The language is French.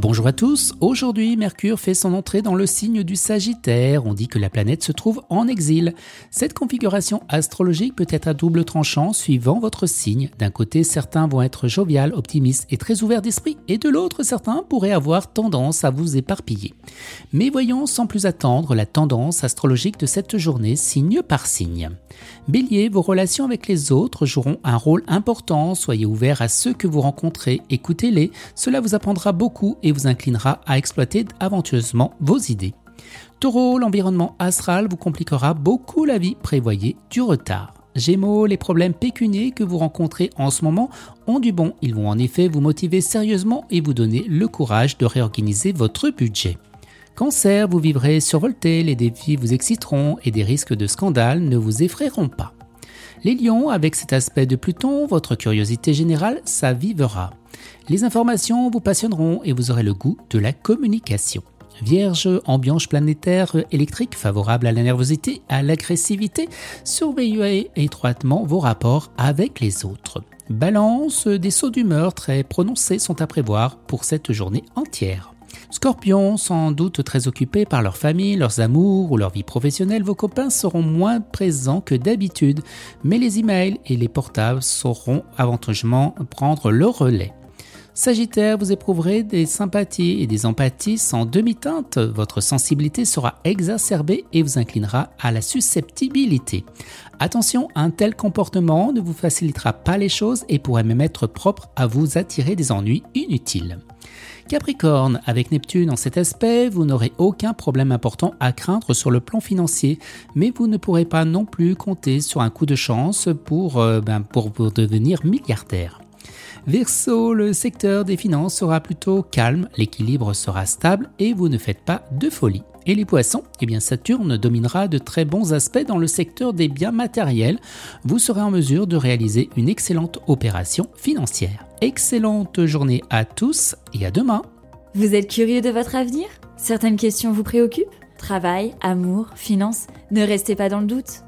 Bonjour à tous, aujourd'hui Mercure fait son entrée dans le signe du Sagittaire, on dit que la planète se trouve en exil. Cette configuration astrologique peut être à double tranchant suivant votre signe. D'un côté certains vont être jovial, optimistes et très ouverts d'esprit, et de l'autre certains pourraient avoir tendance à vous éparpiller. Mais voyons sans plus attendre la tendance astrologique de cette journée signe par signe. Bélier, vos relations avec les autres joueront un rôle important, soyez ouverts à ceux que vous rencontrez, écoutez-les, cela vous apprendra beaucoup vous inclinera à exploiter aventureusement vos idées. Taureau, l'environnement astral vous compliquera beaucoup la vie, prévoyez du retard. Gémeaux, les problèmes pécuniers que vous rencontrez en ce moment ont du bon. Ils vont en effet vous motiver sérieusement et vous donner le courage de réorganiser votre budget. Cancer, vous vivrez survolté, les défis vous exciteront et des risques de scandale ne vous effrayeront pas. Les lions, avec cet aspect de Pluton, votre curiosité générale s'avivera. Les informations vous passionneront et vous aurez le goût de la communication. Vierge, ambiance planétaire électrique favorable à la nervosité, à l'agressivité, surveillez étroitement vos rapports avec les autres. Balance, des sauts d'humeur très prononcés sont à prévoir pour cette journée entière. Scorpion, sans doute très occupés par leur famille, leurs amours ou leur vie professionnelle, vos copains seront moins présents que d'habitude, mais les emails et les portables sauront avantageusement prendre le relais. Sagittaire, vous éprouverez des sympathies et des empathies sans demi-teinte. Votre sensibilité sera exacerbée et vous inclinera à la susceptibilité. Attention, un tel comportement ne vous facilitera pas les choses et pourrait même être propre à vous attirer des ennuis inutiles. Capricorne, avec Neptune en cet aspect, vous n'aurez aucun problème important à craindre sur le plan financier, mais vous ne pourrez pas non plus compter sur un coup de chance pour, euh, ben, devenir milliardaire. Verseau, le secteur des finances sera plutôt calme, l'équilibre sera stable et vous ne faites pas de folie. Et les poissons, eh bien Saturne dominera de très bons aspects dans le secteur des biens matériels. Vous serez en mesure de réaliser une excellente opération financière. Excellente journée à tous et à demain. Vous êtes curieux de votre avenir? Certaines questions vous préoccupent? Travail, amour, finances Ne restez pas dans le doute.